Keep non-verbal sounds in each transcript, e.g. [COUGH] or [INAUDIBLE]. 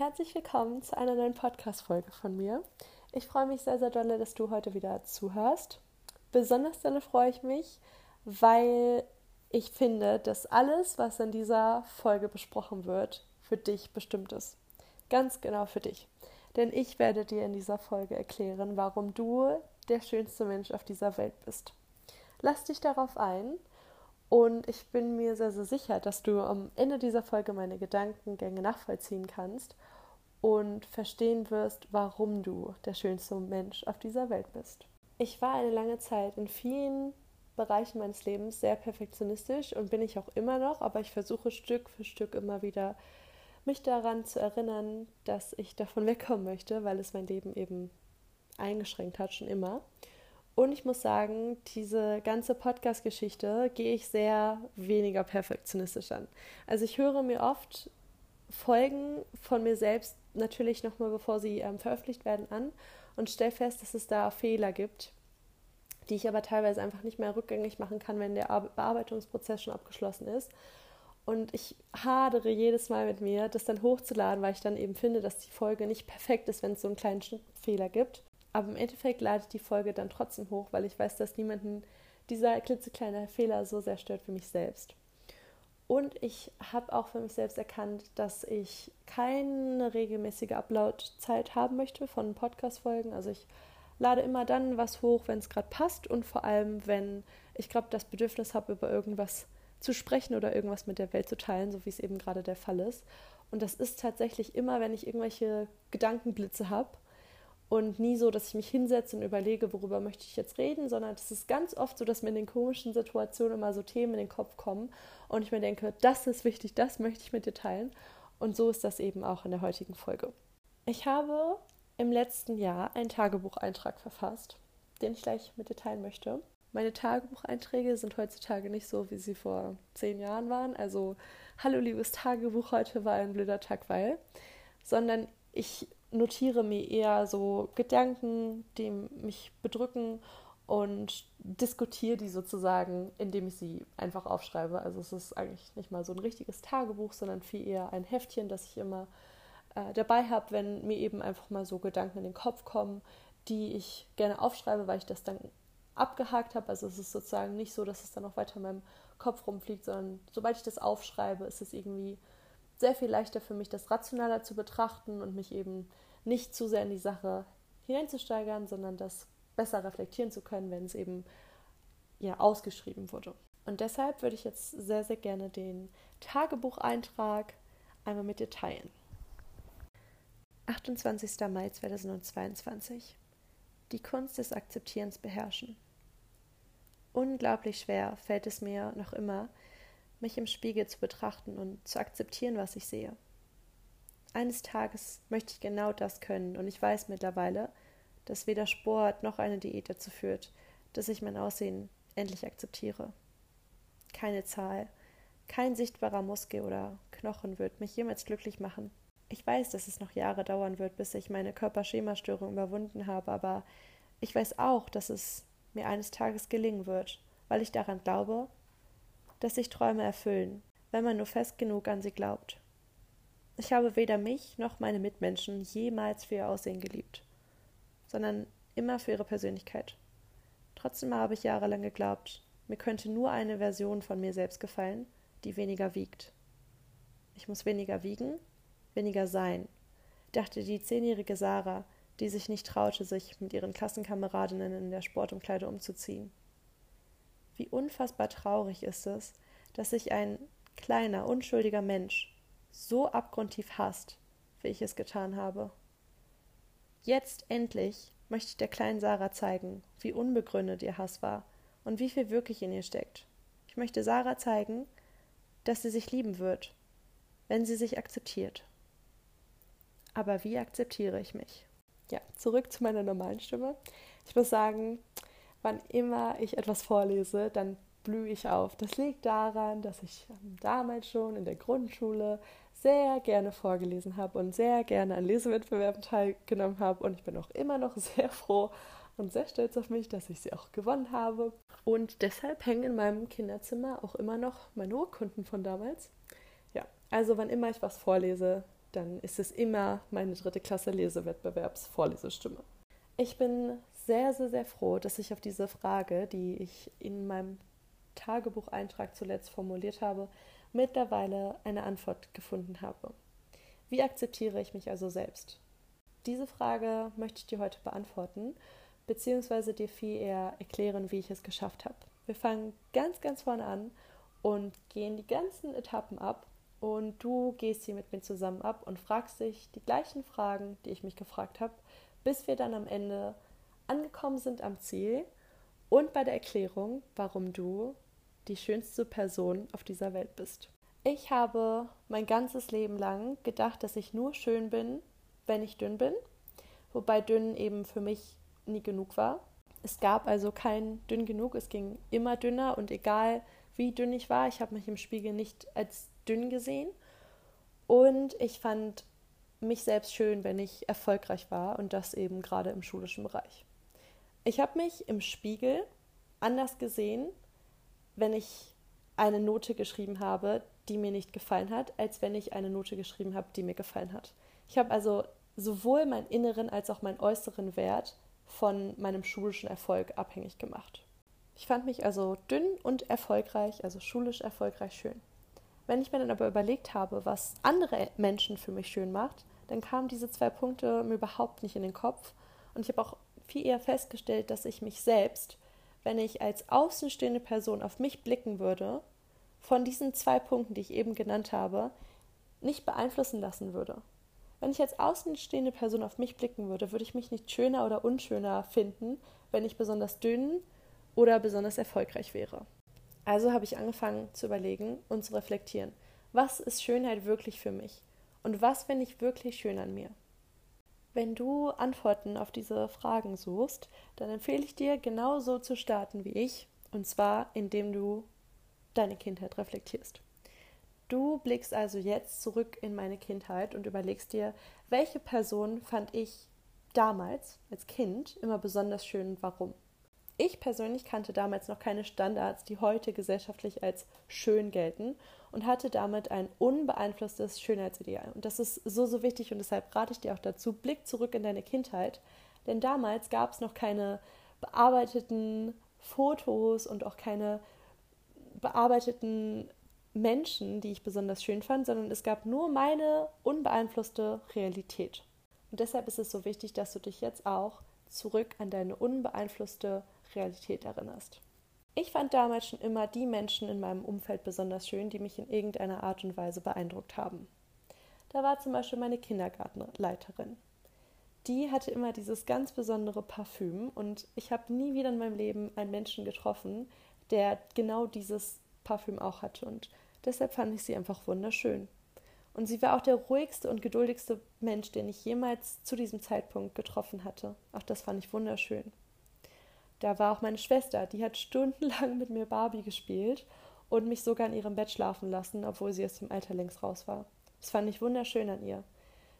Herzlich willkommen zu einer neuen Podcast-Folge von mir. Ich freue mich sehr, sehr doll, dass du heute wieder zuhörst. Besonders doll freue ich mich, weil ich finde, dass alles, was in dieser Folge besprochen wird, für dich bestimmt ist. Ganz genau für dich. Denn ich werde dir in dieser Folge erklären, warum du der schönste Mensch auf dieser Welt bist. Lass dich darauf ein und ich bin mir sehr, sehr sicher, dass du am Ende dieser Folge meine Gedankengänge nachvollziehen kannst und verstehen wirst, warum du der schönste Mensch auf dieser Welt bist. Ich war eine lange Zeit in vielen Bereichen meines Lebens sehr perfektionistisch und bin ich auch immer noch, aber ich versuche Stück für Stück immer wieder mich daran zu erinnern, dass ich davon wegkommen möchte, weil es mein Leben eben eingeschränkt hat, schon immer. Und ich muss sagen, diese ganze Podcast-Geschichte gehe ich sehr weniger perfektionistisch an. Also ich höre mir oft Folgen von mir selbst natürlich nochmal, bevor sie ähm, veröffentlicht werden, an und stelle fest, dass es da Fehler gibt, die ich aber teilweise einfach nicht mehr rückgängig machen kann, wenn der Bearbeitungsprozess schon abgeschlossen ist. Und ich hadere jedes Mal mit mir, das dann hochzuladen, weil ich dann eben finde, dass die Folge nicht perfekt ist, wenn es so einen kleinen Schnittfehler gibt. Aber im Endeffekt lade ich die Folge dann trotzdem hoch, weil ich weiß, dass niemanden dieser klitzekleine Fehler so sehr stört wie mich selbst. Und ich habe auch für mich selbst erkannt, dass ich keine regelmäßige Upload-Zeit haben möchte von Podcast-Folgen. Also ich lade immer dann was hoch, wenn es gerade passt und vor allem, wenn ich gerade das Bedürfnis habe, über irgendwas zu sprechen oder irgendwas mit der Welt zu teilen, so wie es eben gerade der Fall ist. Und das ist tatsächlich immer, wenn ich irgendwelche Gedankenblitze habe und nie so, dass ich mich hinsetze und überlege, worüber möchte ich jetzt reden, sondern es ist ganz oft so, dass mir in den komischen Situationen immer so Themen in den Kopf kommen und ich mir denke, das ist wichtig, das möchte ich mit dir teilen. Und so ist das eben auch in der heutigen Folge. Ich habe im letzten Jahr einen Tagebucheintrag verfasst, den ich gleich mit dir teilen möchte. Meine Tagebucheinträge sind heutzutage nicht so, wie sie vor zehn Jahren waren. Also, hallo liebes Tagebuch, heute war ein blöder Tag, weil, sondern ich notiere mir eher so Gedanken, die mich bedrücken und diskutiere die sozusagen, indem ich sie einfach aufschreibe. Also es ist eigentlich nicht mal so ein richtiges Tagebuch, sondern viel eher ein Heftchen, das ich immer äh, dabei habe, wenn mir eben einfach mal so Gedanken in den Kopf kommen, die ich gerne aufschreibe, weil ich das dann abgehakt habe. Also es ist sozusagen nicht so, dass es dann noch weiter in meinem Kopf rumfliegt, sondern sobald ich das aufschreibe, ist es irgendwie sehr viel leichter für mich, das rationaler zu betrachten und mich eben nicht zu sehr in die Sache hineinzusteigern, sondern das besser reflektieren zu können, wenn es eben ja ausgeschrieben wurde. Und deshalb würde ich jetzt sehr, sehr gerne den Tagebucheintrag einmal mit dir teilen. 28. Mai 2022. Die Kunst des Akzeptierens beherrschen. Unglaublich schwer fällt es mir noch immer, mich im Spiegel zu betrachten und zu akzeptieren, was ich sehe. Eines Tages möchte ich genau das können und ich weiß mittlerweile, dass weder Sport noch eine Diät dazu führt, dass ich mein Aussehen endlich akzeptiere. Keine Zahl, kein sichtbarer Muskel oder Knochen wird mich jemals glücklich machen. Ich weiß, dass es noch Jahre dauern wird, bis ich meine Körperschemastörung überwunden habe, aber ich weiß auch, dass es mir eines Tages gelingen wird, weil ich daran glaube, dass sich Träume erfüllen, wenn man nur fest genug an sie glaubt. Ich habe weder mich noch meine Mitmenschen jemals für ihr Aussehen geliebt, sondern immer für ihre Persönlichkeit. Trotzdem habe ich jahrelang geglaubt, mir könnte nur eine Version von mir selbst gefallen, die weniger wiegt. Ich muss weniger wiegen, weniger sein, dachte die zehnjährige Sarah, die sich nicht traute, sich mit ihren Klassenkameradinnen in der Sportumkleide umzuziehen. Wie unfassbar traurig ist es, dass sich ein kleiner, unschuldiger Mensch so abgrundtief hasst, wie ich es getan habe. Jetzt endlich möchte ich der kleinen Sarah zeigen, wie unbegründet ihr Hass war und wie viel wirklich in ihr steckt. Ich möchte Sarah zeigen, dass sie sich lieben wird, wenn sie sich akzeptiert. Aber wie akzeptiere ich mich? Ja, zurück zu meiner normalen Stimme. Ich muss sagen, wann immer ich etwas vorlese, dann blühe ich auf. Das liegt daran, dass ich damals schon in der Grundschule sehr gerne vorgelesen habe und sehr gerne an Lesewettbewerben teilgenommen habe. Und ich bin auch immer noch [LAUGHS] sehr froh und sehr stolz auf mich, dass ich sie auch gewonnen habe. Und deshalb hängen in meinem Kinderzimmer auch immer noch meine Urkunden von damals. Ja, also wann immer ich was vorlese, dann ist es immer meine dritte Klasse Lesewettbewerbsvorlesestimme. Ich bin sehr, sehr, sehr froh, dass ich auf diese Frage, die ich in meinem Tagebucheintrag zuletzt formuliert habe, mittlerweile eine Antwort gefunden habe. Wie akzeptiere ich mich also selbst? Diese Frage möchte ich dir heute beantworten, beziehungsweise dir viel eher erklären, wie ich es geschafft habe. Wir fangen ganz, ganz vorne an und gehen die ganzen Etappen ab und du gehst sie mit mir zusammen ab und fragst dich die gleichen Fragen, die ich mich gefragt habe, bis wir dann am Ende angekommen sind am Ziel und bei der Erklärung, warum du die schönste Person auf dieser Welt bist. Ich habe mein ganzes Leben lang gedacht, dass ich nur schön bin, wenn ich dünn bin, wobei dünn eben für mich nie genug war. Es gab also kein dünn genug, es ging immer dünner und egal wie dünn ich war, ich habe mich im Spiegel nicht als dünn gesehen und ich fand mich selbst schön, wenn ich erfolgreich war und das eben gerade im schulischen Bereich. Ich habe mich im Spiegel anders gesehen, wenn ich eine Note geschrieben habe, die mir nicht gefallen hat, als wenn ich eine Note geschrieben habe, die mir gefallen hat. Ich habe also sowohl meinen inneren als auch meinen äußeren Wert von meinem schulischen Erfolg abhängig gemacht. Ich fand mich also dünn und erfolgreich, also schulisch erfolgreich schön. Wenn ich mir dann aber überlegt habe, was andere Menschen für mich schön macht, dann kamen diese zwei Punkte mir überhaupt nicht in den Kopf. Und ich habe auch viel eher festgestellt, dass ich mich selbst, wenn ich als außenstehende Person auf mich blicken würde, von diesen zwei Punkten, die ich eben genannt habe, nicht beeinflussen lassen würde. Wenn ich als außenstehende Person auf mich blicken würde, würde ich mich nicht schöner oder unschöner finden, wenn ich besonders dünn oder besonders erfolgreich wäre. Also habe ich angefangen zu überlegen und zu reflektieren, was ist Schönheit wirklich für mich und was finde ich wirklich schön an mir. Wenn du Antworten auf diese Fragen suchst, dann empfehle ich dir, genau so zu starten wie ich, und zwar indem du deine Kindheit reflektierst. Du blickst also jetzt zurück in meine Kindheit und überlegst dir, welche Person fand ich damals als Kind immer besonders schön und warum. Ich persönlich kannte damals noch keine Standards, die heute gesellschaftlich als schön gelten und hatte damit ein unbeeinflusstes Schönheitsideal. Und das ist so, so wichtig und deshalb rate ich dir auch dazu, blick zurück in deine Kindheit, denn damals gab es noch keine bearbeiteten Fotos und auch keine bearbeiteten Menschen, die ich besonders schön fand, sondern es gab nur meine unbeeinflusste Realität. Und deshalb ist es so wichtig, dass du dich jetzt auch zurück an deine unbeeinflusste Realität erinnerst. Ich fand damals schon immer die Menschen in meinem Umfeld besonders schön, die mich in irgendeiner Art und Weise beeindruckt haben. Da war zum Beispiel meine Kindergartenleiterin. Die hatte immer dieses ganz besondere Parfüm und ich habe nie wieder in meinem Leben einen Menschen getroffen, der genau dieses Parfüm auch hatte. Und deshalb fand ich sie einfach wunderschön. Und sie war auch der ruhigste und geduldigste Mensch, den ich jemals zu diesem Zeitpunkt getroffen hatte. Auch das fand ich wunderschön. Da war auch meine Schwester, die hat stundenlang mit mir Barbie gespielt und mich sogar in ihrem Bett schlafen lassen, obwohl sie aus dem Alter längst raus war. Das fand ich wunderschön an ihr.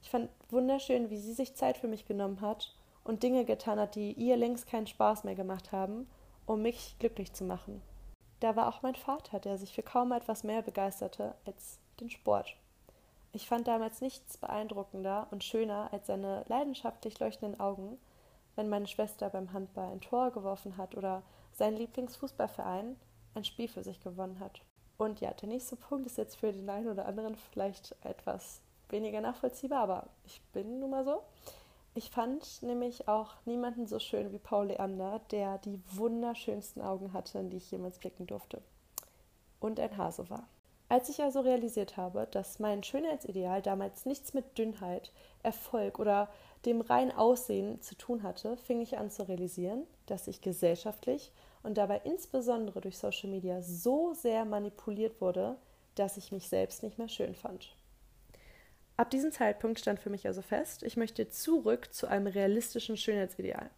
Ich fand wunderschön, wie sie sich Zeit für mich genommen hat und Dinge getan hat, die ihr längst keinen Spaß mehr gemacht haben, um mich glücklich zu machen. Da war auch mein Vater, der sich für kaum etwas mehr begeisterte als den Sport. Ich fand damals nichts beeindruckender und schöner als seine leidenschaftlich leuchtenden Augen, wenn meine Schwester beim Handball ein Tor geworfen hat oder sein Lieblingsfußballverein ein Spiel für sich gewonnen hat. Und ja, der nächste Punkt ist jetzt für den einen oder anderen vielleicht etwas weniger nachvollziehbar, aber ich bin nun mal so. Ich fand nämlich auch niemanden so schön wie Paul Leander, der die wunderschönsten Augen hatte, in die ich jemals blicken durfte. Und ein Hase war. Als ich also realisiert habe, dass mein Schönheitsideal damals nichts mit Dünnheit, Erfolg oder dem rein Aussehen zu tun hatte, fing ich an zu realisieren, dass ich gesellschaftlich und dabei insbesondere durch Social Media so sehr manipuliert wurde, dass ich mich selbst nicht mehr schön fand. Ab diesem Zeitpunkt stand für mich also fest, ich möchte zurück zu einem realistischen Schönheitsideal.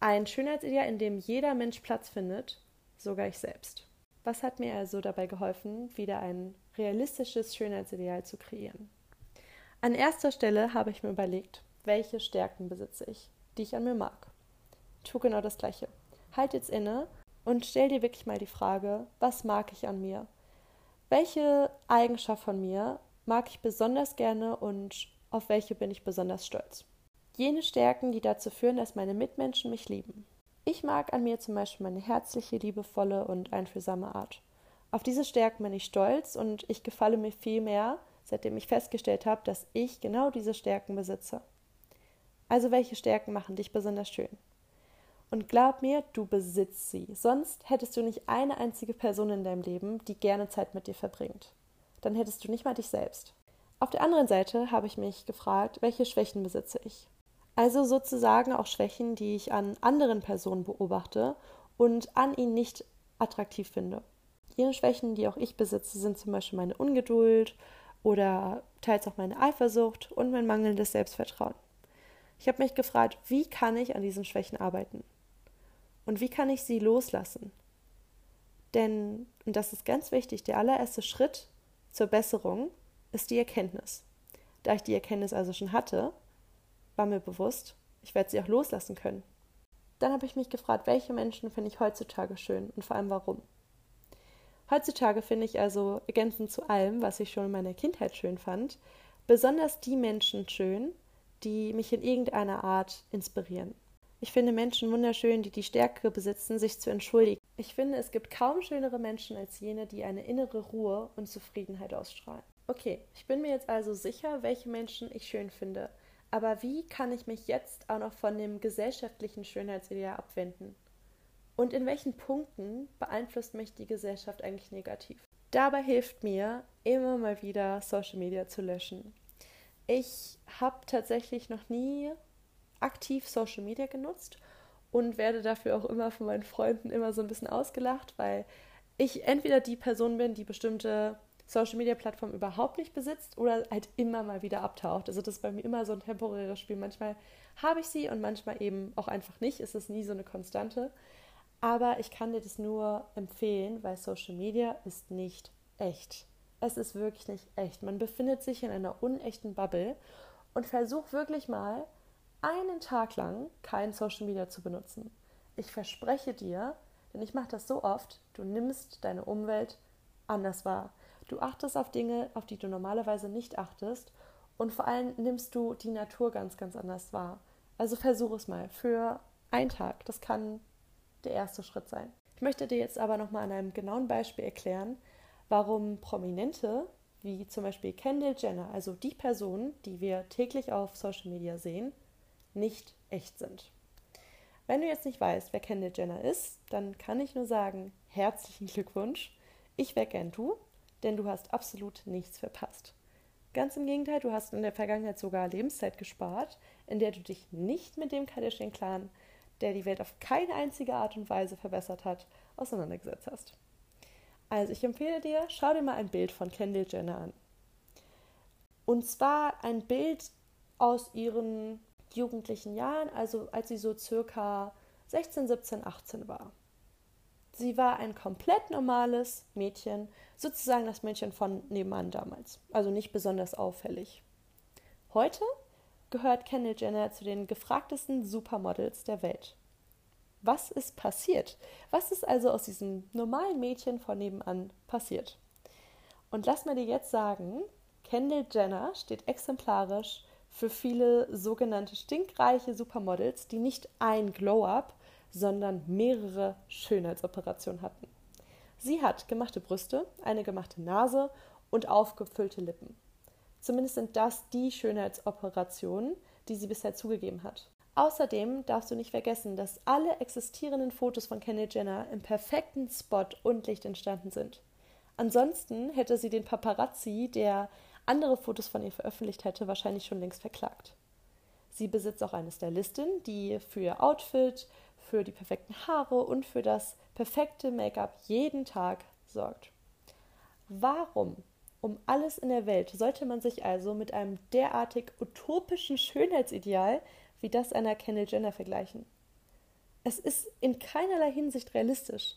Ein Schönheitsideal, in dem jeder Mensch Platz findet, sogar ich selbst. Was hat mir also dabei geholfen, wieder ein realistisches Schönheitsideal zu kreieren? An erster Stelle habe ich mir überlegt, welche Stärken besitze ich, die ich an mir mag. Tu genau das Gleiche. Halt jetzt inne und stell dir wirklich mal die Frage, was mag ich an mir? Welche Eigenschaft von mir mag ich besonders gerne und auf welche bin ich besonders stolz. Jene Stärken, die dazu führen, dass meine Mitmenschen mich lieben. Ich mag an mir zum Beispiel meine herzliche, liebevolle und einfühlsame Art. Auf diese Stärken bin ich stolz und ich gefalle mir viel mehr, seitdem ich festgestellt habe, dass ich genau diese Stärken besitze. Also welche Stärken machen dich besonders schön? Und glaub mir, du besitzt sie. Sonst hättest du nicht eine einzige Person in deinem Leben, die gerne Zeit mit dir verbringt. Dann hättest du nicht mal dich selbst. Auf der anderen Seite habe ich mich gefragt, welche Schwächen besitze ich? Also sozusagen auch Schwächen, die ich an anderen Personen beobachte und an ihnen nicht attraktiv finde. Jene Schwächen, die auch ich besitze, sind zum Beispiel meine Ungeduld oder teils auch meine Eifersucht und mein mangelndes Selbstvertrauen. Ich habe mich gefragt, wie kann ich an diesen Schwächen arbeiten? Und wie kann ich sie loslassen? Denn, und das ist ganz wichtig, der allererste Schritt zur Besserung ist die Erkenntnis. Da ich die Erkenntnis also schon hatte, war mir bewusst, ich werde sie auch loslassen können. Dann habe ich mich gefragt, welche Menschen finde ich heutzutage schön und vor allem warum. Heutzutage finde ich also, ergänzend zu allem, was ich schon in meiner Kindheit schön fand, besonders die Menschen schön, die mich in irgendeiner Art inspirieren. Ich finde Menschen wunderschön, die die Stärke besitzen, sich zu entschuldigen. Ich finde, es gibt kaum schönere Menschen als jene, die eine innere Ruhe und Zufriedenheit ausstrahlen. Okay, ich bin mir jetzt also sicher, welche Menschen ich schön finde. Aber wie kann ich mich jetzt auch noch von dem gesellschaftlichen Schönheitsideal abwenden? Und in welchen Punkten beeinflusst mich die Gesellschaft eigentlich negativ? Dabei hilft mir immer mal wieder Social Media zu löschen. Ich habe tatsächlich noch nie aktiv Social Media genutzt und werde dafür auch immer von meinen Freunden immer so ein bisschen ausgelacht, weil ich entweder die Person bin, die bestimmte Social Media Plattformen überhaupt nicht besitzt oder halt immer mal wieder abtaucht. Also das ist bei mir immer so ein temporäres Spiel. Manchmal habe ich sie und manchmal eben auch einfach nicht. Es ist nie so eine Konstante. Aber ich kann dir das nur empfehlen, weil Social Media ist nicht echt. Es ist wirklich nicht echt. Man befindet sich in einer unechten Bubble und versuch wirklich mal einen Tag lang kein Social Media zu benutzen. Ich verspreche dir, denn ich mache das so oft, du nimmst deine Umwelt anders wahr. Du achtest auf Dinge, auf die du normalerweise nicht achtest und vor allem nimmst du die Natur ganz, ganz anders wahr. Also versuch es mal für einen Tag. Das kann der erste Schritt sein. Ich möchte dir jetzt aber nochmal an einem genauen Beispiel erklären, warum Prominente wie zum Beispiel Kendall Jenner, also die Personen, die wir täglich auf Social Media sehen, nicht echt sind. Wenn du jetzt nicht weißt, wer Kendall Jenner ist, dann kann ich nur sagen, herzlichen Glückwunsch. Ich wäre gern du, denn du hast absolut nichts verpasst. Ganz im Gegenteil, du hast in der Vergangenheit sogar Lebenszeit gespart, in der du dich nicht mit dem Kardashian-Clan, der die Welt auf keine einzige Art und Weise verbessert hat, auseinandergesetzt hast. Also ich empfehle dir, schau dir mal ein Bild von Kendall Jenner an. Und zwar ein Bild aus ihren jugendlichen Jahren, also als sie so circa 16, 17, 18 war. Sie war ein komplett normales Mädchen, sozusagen das Mädchen von nebenan damals, also nicht besonders auffällig. Heute gehört Kendall Jenner zu den gefragtesten Supermodels der Welt. Was ist passiert? Was ist also aus diesem normalen Mädchen von nebenan passiert? Und lass mir dir jetzt sagen, Kendall Jenner steht exemplarisch für viele sogenannte stinkreiche Supermodels, die nicht ein Glow-up, sondern mehrere Schönheitsoperationen hatten. Sie hat gemachte Brüste, eine gemachte Nase und aufgefüllte Lippen. Zumindest sind das die Schönheitsoperationen, die sie bisher zugegeben hat. Außerdem darfst du nicht vergessen, dass alle existierenden Fotos von Kendall Jenner im perfekten Spot und Licht entstanden sind. Ansonsten hätte sie den Paparazzi, der andere Fotos von ihr veröffentlicht hätte, wahrscheinlich schon längst verklagt. Sie besitzt auch eine Stylistin, die für ihr Outfit, für die perfekten Haare und für das perfekte Make-up jeden Tag sorgt. Warum um alles in der Welt sollte man sich also mit einem derartig utopischen Schönheitsideal wie das einer Kendall Jenner vergleichen? Es ist in keinerlei Hinsicht realistisch.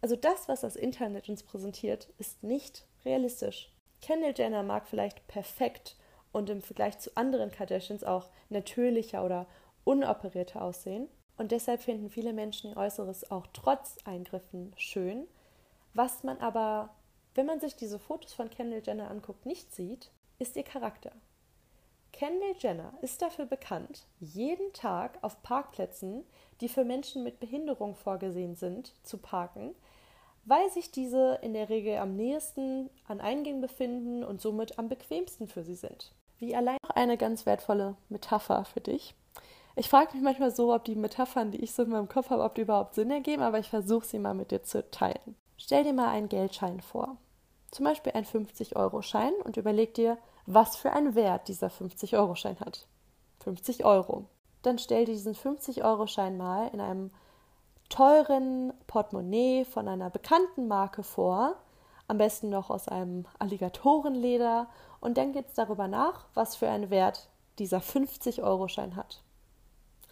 Also das, was das Internet uns präsentiert, ist nicht realistisch. Kendall Jenner mag vielleicht perfekt und im Vergleich zu anderen Kardashians auch natürlicher oder unoperierter aussehen. Und deshalb finden viele Menschen ihr Äußeres auch trotz Eingriffen schön. Was man aber, wenn man sich diese Fotos von Kendall Jenner anguckt, nicht sieht, ist ihr Charakter. Kendall Jenner ist dafür bekannt, jeden Tag auf Parkplätzen, die für Menschen mit Behinderung vorgesehen sind, zu parken, weil sich diese in der Regel am nächsten an Eingängen befinden und somit am bequemsten für sie sind. Wie allein noch eine ganz wertvolle Metapher für dich. Ich frage mich manchmal so, ob die Metaphern, die ich so in meinem Kopf habe, ob die überhaupt Sinn ergeben, aber ich versuche sie mal mit dir zu teilen. Stell dir mal einen Geldschein vor. Zum Beispiel einen 50-Euro-Schein und überleg dir, was für einen Wert dieser 50-Euro-Schein hat. 50 Euro. Dann stell dir diesen 50-Euro-Schein mal in einem teuren Portemonnaie von einer bekannten Marke vor, am besten noch aus einem Alligatorenleder und denk jetzt darüber nach, was für einen Wert dieser 50-Euro-Schein hat.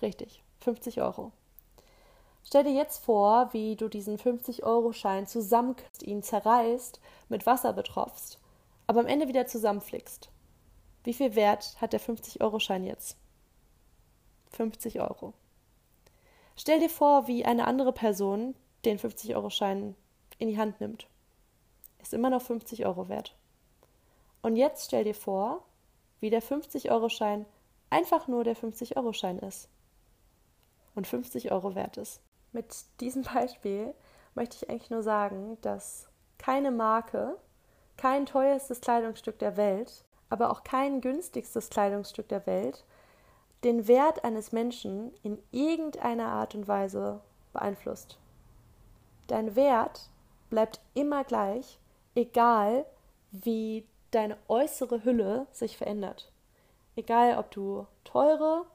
Richtig, 50 Euro. Stell dir jetzt vor, wie du diesen 50-Euro-Schein zusammenkriegst, ihn zerreißt, mit Wasser betropfst, aber am Ende wieder zusammenflickst. Wie viel Wert hat der 50-Euro-Schein jetzt? 50 Euro. Stell dir vor, wie eine andere Person den 50-Euro-Schein in die Hand nimmt. Ist immer noch 50 Euro wert. Und jetzt stell dir vor, wie der 50-Euro-Schein einfach nur der 50-Euro-Schein ist und 50 Euro wert ist. Mit diesem Beispiel möchte ich eigentlich nur sagen, dass keine Marke, kein teuerstes Kleidungsstück der Welt, aber auch kein günstigstes Kleidungsstück der Welt den Wert eines Menschen in irgendeiner Art und Weise beeinflusst. Dein Wert bleibt immer gleich, egal wie deine äußere Hülle sich verändert. Egal, ob du teure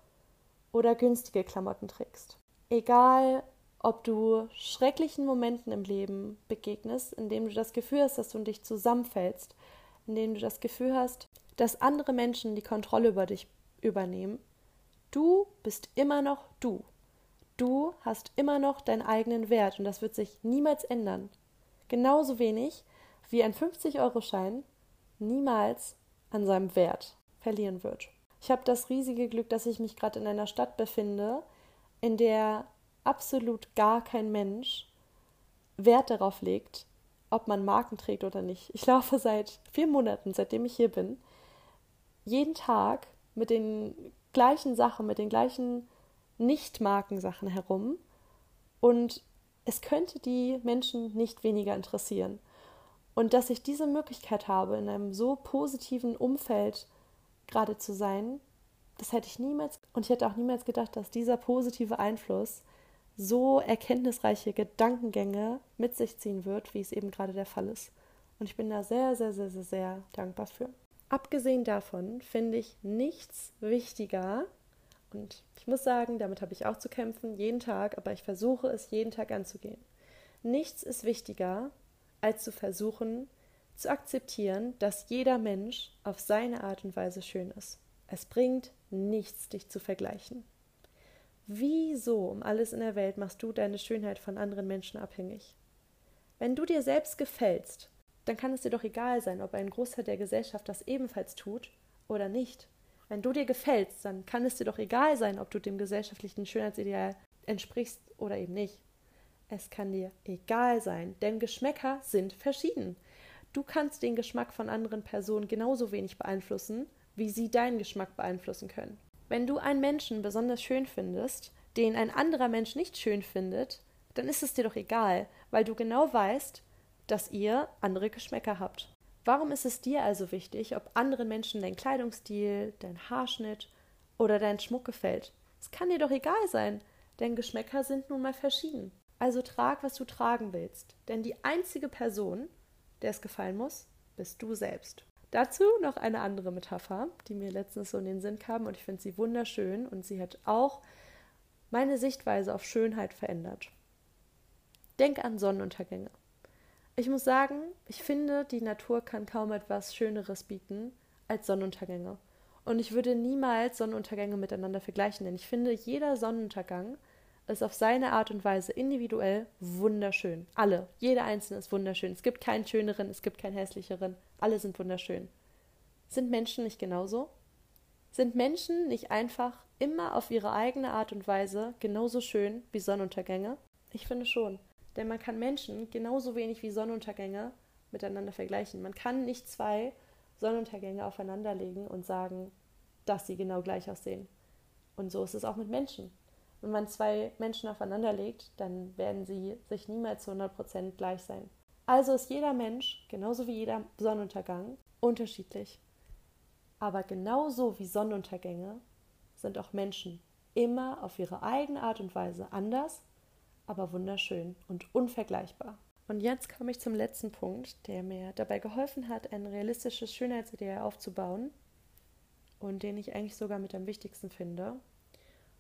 oder günstige Klamotten trägst. Egal, ob du schrecklichen Momenten im Leben begegnest, in denen du das Gefühl hast, dass du in dich zusammenfällst, in denen du das Gefühl hast, dass andere Menschen die Kontrolle über dich übernehmen, du bist immer noch du. Du hast immer noch deinen eigenen Wert und das wird sich niemals ändern. Genauso wenig wie ein 50-Euro-Schein niemals an seinem Wert verlieren wird. Ich habe das riesige Glück, dass ich mich gerade in einer Stadt befinde, in der absolut gar kein Mensch Wert darauf legt, ob man Marken trägt oder nicht. Ich laufe [LAUGHS] seit vier Monaten, seitdem ich hier bin, jeden Tag mit den gleichen Sachen, mit den gleichen Nicht-Markensachen herum und es könnte die Menschen nicht weniger interessieren. Und dass ich diese Möglichkeit habe, in einem so positiven Umfeld gerade zu sein, das hätte ich niemals und ich hätte auch niemals gedacht, dass dieser positive Einfluss so erkenntnisreiche Gedankengänge mit sich ziehen wird, wie es eben gerade der Fall ist. Und ich bin da sehr, sehr, sehr, sehr, sehr dankbar für. Abgesehen davon finde ich nichts wichtiger, und ich muss sagen, damit habe ich auch zu kämpfen, jeden Tag, aber ich versuche es jeden Tag anzugehen. Nichts ist wichtiger, als zu versuchen, zu akzeptieren, dass jeder Mensch auf seine Art und Weise schön ist. Es bringt nichts, dich zu vergleichen. Wieso um alles in der Welt machst du deine Schönheit von anderen Menschen abhängig? Wenn du dir selbst gefällst, dann kann es dir doch egal sein, ob ein Großteil der Gesellschaft das ebenfalls tut oder nicht. Wenn du dir gefällst, dann kann es dir doch egal sein, ob du dem gesellschaftlichen Schönheitsideal entsprichst oder eben nicht. Es kann dir egal sein, denn Geschmäcker sind verschieden. Du kannst den Geschmack von anderen Personen genauso wenig beeinflussen, wie sie deinen Geschmack beeinflussen können. Wenn du einen Menschen besonders schön findest, den ein anderer Mensch nicht schön findet, dann ist es dir doch egal, weil du genau weißt, dass ihr andere Geschmäcker habt. Warum ist es dir also wichtig, ob anderen Menschen dein Kleidungsstil, dein Haarschnitt oder dein Schmuck gefällt? Es kann dir doch egal sein, denn Geschmäcker sind nun mal verschieden. Also trag, was du tragen willst, denn die einzige Person, der es gefallen muss, bist du selbst. Dazu noch eine andere Metapher, die mir letztens so in den Sinn kam und ich finde sie wunderschön und sie hat auch meine Sichtweise auf Schönheit verändert. Denk an Sonnenuntergänge. Ich muss sagen, ich finde, die Natur kann kaum etwas Schöneres bieten als Sonnenuntergänge. Und ich würde niemals Sonnenuntergänge miteinander vergleichen, denn ich finde, jeder Sonnenuntergang ist auf seine Art und Weise individuell wunderschön. Alle, jeder einzelne ist wunderschön. Es gibt keinen schöneren, es gibt keinen hässlicheren. Alle sind wunderschön. Sind Menschen nicht genauso? Sind Menschen nicht einfach immer auf ihre eigene Art und Weise genauso schön wie Sonnenuntergänge? Ich finde schon. Denn man kann Menschen genauso wenig wie Sonnenuntergänge miteinander vergleichen. Man kann nicht zwei Sonnenuntergänge aufeinanderlegen und sagen, dass sie genau gleich aussehen. Und so ist es auch mit Menschen. Wenn man zwei Menschen aufeinander legt, dann werden sie sich niemals zu 100% gleich sein. Also ist jeder Mensch, genauso wie jeder Sonnenuntergang, unterschiedlich. Aber genauso wie Sonnenuntergänge sind auch Menschen immer auf ihre eigene Art und Weise anders, aber wunderschön und unvergleichbar. Und jetzt komme ich zum letzten Punkt, der mir dabei geholfen hat, ein realistisches Schönheitsideal aufzubauen und den ich eigentlich sogar mit am wichtigsten finde.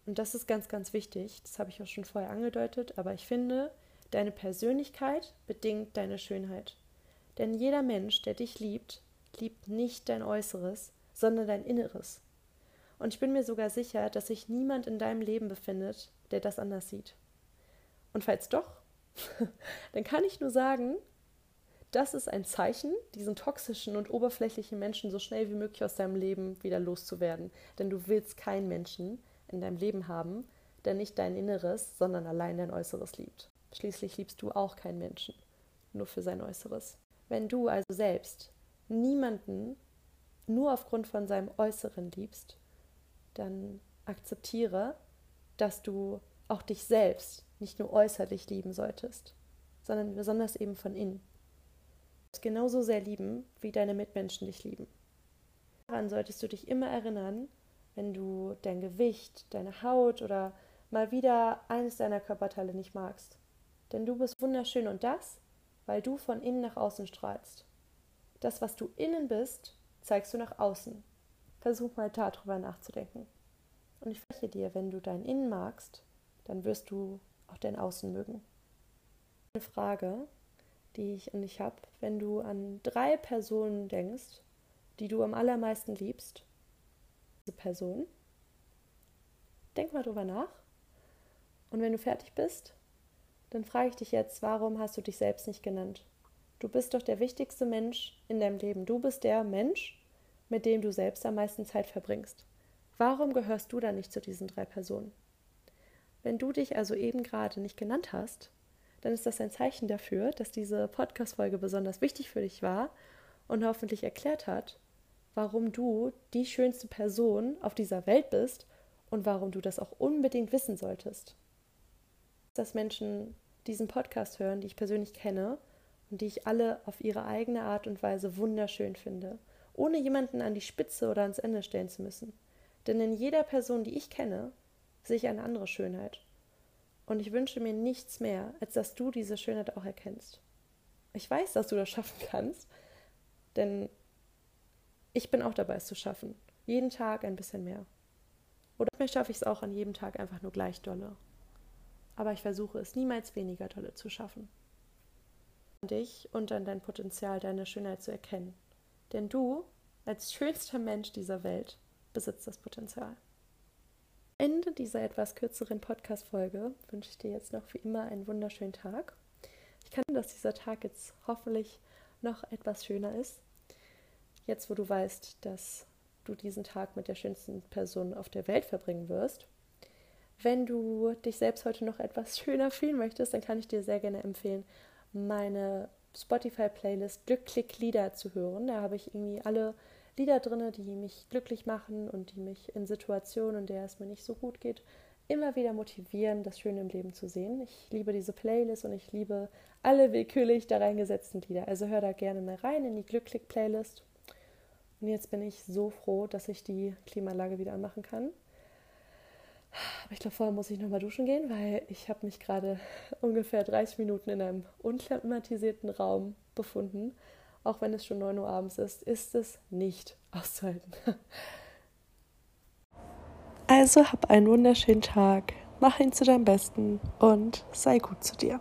Und das ist ganz, ganz wichtig. Das habe ich auch schon vorher angedeutet, aber ich finde, deine Persönlichkeit bedingt deine Schönheit. Denn jeder Mensch, der dich liebt, liebt nicht dein Äußeres, sondern dein Inneres. Und ich bin mir sogar sicher, dass sich niemand in deinem Leben befindet, der das anders sieht. Und falls doch, [LAUGHS] dann kann ich nur sagen, das ist ein Zeichen, diesen toxischen und oberflächlichen Menschen so schnell wie möglich aus deinem Leben wieder loszuwerden. Denn du willst keinen Menschen in deinem Leben haben, der nicht dein Inneres, sondern allein dein Äußeres liebt. Schließlich liebst du auch keinen Menschen, nur für sein Äußeres. Wenn du also selbst niemanden nur aufgrund von seinem Äußeren liebst, dann akzeptiere, dass du auch dich selbst nicht nur äußerlich lieben solltest, sondern besonders eben von innen. Du genauso sehr lieben, wie deine Mitmenschen dich lieben. Daran solltest du dich immer erinnern, wenn du dein Gewicht, deine Haut oder mal wieder eines deiner Körperteile nicht magst. Denn du bist wunderschön und das, weil du von innen nach außen strahlst. Das, was du innen bist, zeigst du nach außen. Versuch mal darüber nachzudenken. Und ich verspreche dir, wenn du dein Innen magst, dann wirst du auch dein Außen mögen. Eine Frage, die ich an dich habe, wenn du an drei Personen denkst, die du am allermeisten liebst, diese Person, denk mal drüber nach. Und wenn du fertig bist, dann frage ich dich jetzt, warum hast du dich selbst nicht genannt? Du bist doch der wichtigste Mensch in deinem Leben. Du bist der Mensch, mit dem du selbst am meisten Zeit verbringst. Warum gehörst du dann nicht zu diesen drei Personen? Wenn du dich also eben gerade nicht genannt hast, dann ist das ein Zeichen dafür, dass diese Podcast-Folge besonders wichtig für dich war und hoffentlich erklärt hat, warum du die schönste Person auf dieser Welt bist und warum du das auch unbedingt wissen solltest. Dass Menschen diesen Podcast hören, die ich persönlich kenne und die ich alle auf ihre eigene Art und Weise wunderschön finde, ohne jemanden an die Spitze oder ans Ende stellen zu müssen. Denn in jeder Person, die ich kenne, sehe ich eine andere Schönheit. Und ich wünsche mir nichts mehr, als dass du diese Schönheit auch erkennst. Ich weiß, dass du das schaffen kannst, denn ich bin auch dabei, es zu schaffen. Jeden Tag ein bisschen mehr. Oder vielleicht schaffe ich es auch an jedem Tag einfach nur gleich dolle. Aber ich versuche es niemals weniger dolle zu schaffen. An dich und an dein Potenzial, deine Schönheit zu erkennen. Denn du, als schönster Mensch dieser Welt, besitzt das Potenzial. Ende dieser etwas kürzeren Podcast-Folge wünsche ich dir jetzt noch wie immer einen wunderschönen Tag. Ich kann, dass dieser Tag jetzt hoffentlich noch etwas schöner ist. Jetzt, wo du weißt, dass du diesen Tag mit der schönsten Person auf der Welt verbringen wirst. Wenn du dich selbst heute noch etwas schöner fühlen möchtest, dann kann ich dir sehr gerne empfehlen, meine Spotify-Playlist Glücklich Lieder zu hören. Da habe ich irgendwie alle Lieder drin, die mich glücklich machen und die mich in Situationen, in der es mir nicht so gut geht, immer wieder motivieren, das Schöne im Leben zu sehen. Ich liebe diese Playlist und ich liebe alle willkürlich da reingesetzten Lieder. Also hör da gerne mal rein in die Glücklich-Playlist. Und jetzt bin ich so froh, dass ich die Klimaanlage wieder anmachen kann. Aber ich glaube, vorher muss ich nochmal duschen gehen, weil ich habe mich gerade ungefähr 30 Minuten in einem unklimatisierten Raum befunden auch wenn es schon 9 Uhr abends ist, ist es nicht auszuhalten. [LAUGHS] Also hab einen wunderschönen Tag, mach ihn zu deinem Besten und sei gut zu dir.